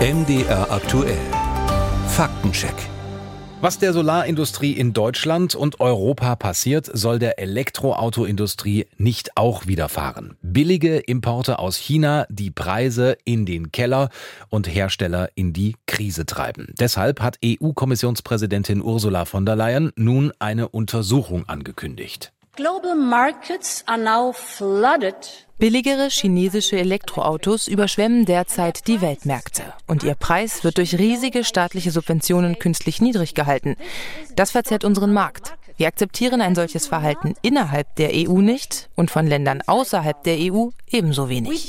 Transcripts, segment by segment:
MDR aktuell. Faktencheck. Was der Solarindustrie in Deutschland und Europa passiert, soll der Elektroautoindustrie nicht auch widerfahren. Billige Importe aus China, die Preise in den Keller und Hersteller in die Krise treiben. Deshalb hat EU-Kommissionspräsidentin Ursula von der Leyen nun eine Untersuchung angekündigt. Global markets are now flooded Billigere chinesische Elektroautos überschwemmen derzeit die Weltmärkte und ihr Preis wird durch riesige staatliche Subventionen künstlich niedrig gehalten. Das verzerrt unseren Markt. Wir akzeptieren ein solches Verhalten innerhalb der EU nicht und von Ländern außerhalb der EU ebenso wenig.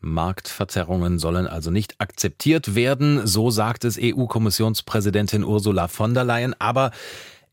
Marktverzerrungen sollen also nicht akzeptiert werden, so sagt es EU-Kommissionspräsidentin Ursula von der Leyen. Aber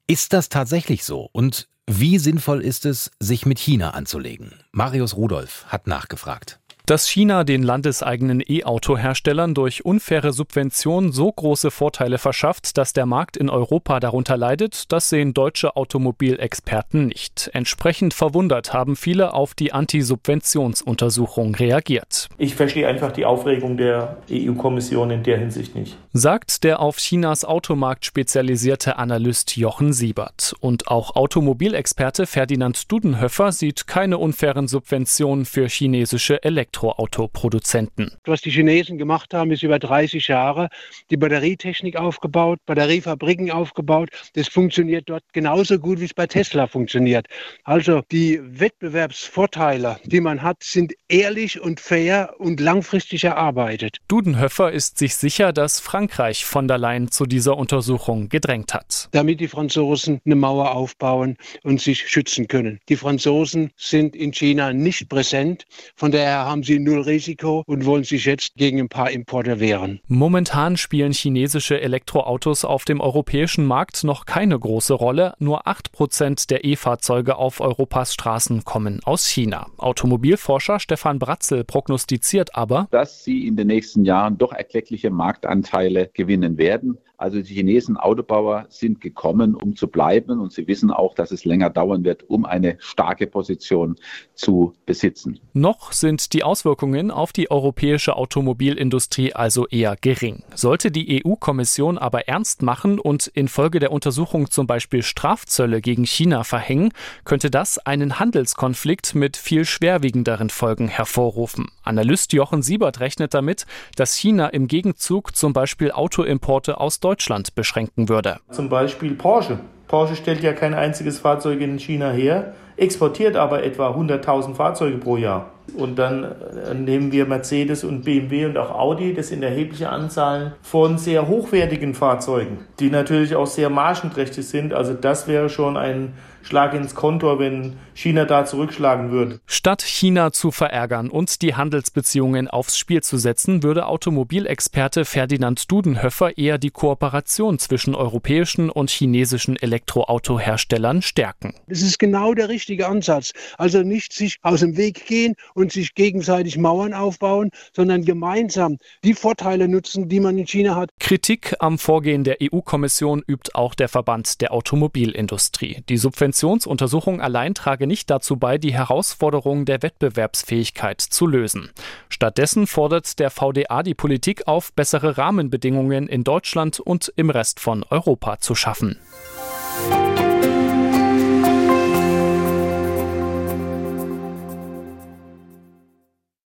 ist das tatsächlich so? Und wie sinnvoll ist es, sich mit China anzulegen? Marius Rudolph hat nachgefragt. Dass China den landeseigenen E-Auto-Herstellern durch unfaire Subventionen so große Vorteile verschafft, dass der Markt in Europa darunter leidet, das sehen deutsche Automobilexperten nicht. Entsprechend verwundert haben viele auf die Anti-Subventionsuntersuchung reagiert. Ich verstehe einfach die Aufregung der EU-Kommission in der Hinsicht nicht. Sagt der auf Chinas Automarkt spezialisierte Analyst Jochen Siebert. Und auch Automobilexperte Ferdinand Dudenhöfer sieht keine unfairen Subventionen für chinesische Elektro Elektroautoproduzenten. Was die Chinesen gemacht haben, ist über 30 Jahre die Batterietechnik aufgebaut, Batteriefabriken aufgebaut. Das funktioniert dort genauso gut, wie es bei Tesla funktioniert. Also die Wettbewerbsvorteile, die man hat, sind ehrlich und fair und langfristig erarbeitet. Dudenhöfer ist sich sicher, dass Frankreich von der Leyen zu dieser Untersuchung gedrängt hat. Damit die Franzosen eine Mauer aufbauen und sich schützen können. Die Franzosen sind in China nicht präsent. Von daher haben sie null Risiko und wollen sich jetzt gegen ein paar Importe wehren. Momentan spielen chinesische Elektroautos auf dem europäischen Markt noch keine große Rolle. Nur 8 Prozent der E-Fahrzeuge auf Europas Straßen kommen aus China. Automobilforscher Stefan Bratzel prognostiziert aber, dass sie in den nächsten Jahren doch erkleckliche Marktanteile gewinnen werden. Also die Chinesen Autobauer sind gekommen, um zu bleiben und sie wissen auch, dass es länger dauern wird, um eine starke Position zu besitzen. Noch sind die Auswirkungen auf die europäische Automobilindustrie also eher gering. Sollte die EU-Kommission aber ernst machen und infolge der Untersuchung zum Beispiel Strafzölle gegen China verhängen, könnte das einen Handelskonflikt mit viel schwerwiegenderen Folgen hervorrufen. Analyst Jochen Siebert rechnet damit, dass China im Gegenzug zum Beispiel Autoimporte aus Deutschland beschränken würde. Zum Beispiel Porsche. Porsche stellt ja kein einziges Fahrzeug in China her, exportiert aber etwa 100.000 Fahrzeuge pro Jahr. Und dann äh, nehmen wir Mercedes und BMW und auch Audi, das sind erhebliche Anzahlen von sehr hochwertigen Fahrzeugen, die natürlich auch sehr margenträchtig sind. Also das wäre schon ein Schlag ins Kontor, wenn China da zurückschlagen würde. Statt China zu verärgern und die Handelsbeziehungen aufs Spiel zu setzen, würde Automobilexperte Ferdinand Dudenhöfer eher die Kooperation zwischen europäischen und chinesischen Elektroautoherstellern stärken. Das ist genau der richtige Ansatz. Also nicht sich aus dem Weg gehen und sich gegenseitig Mauern aufbauen, sondern gemeinsam die Vorteile nutzen, die man in China hat. Kritik am Vorgehen der EU-Kommission übt auch der Verband der Automobilindustrie. Die Subventionsuntersuchung allein trage nicht dazu bei, die Herausforderungen der Wettbewerbsfähigkeit zu lösen. Stattdessen fordert der VDA die Politik auf, bessere Rahmenbedingungen in Deutschland und im Rest von Europa zu schaffen.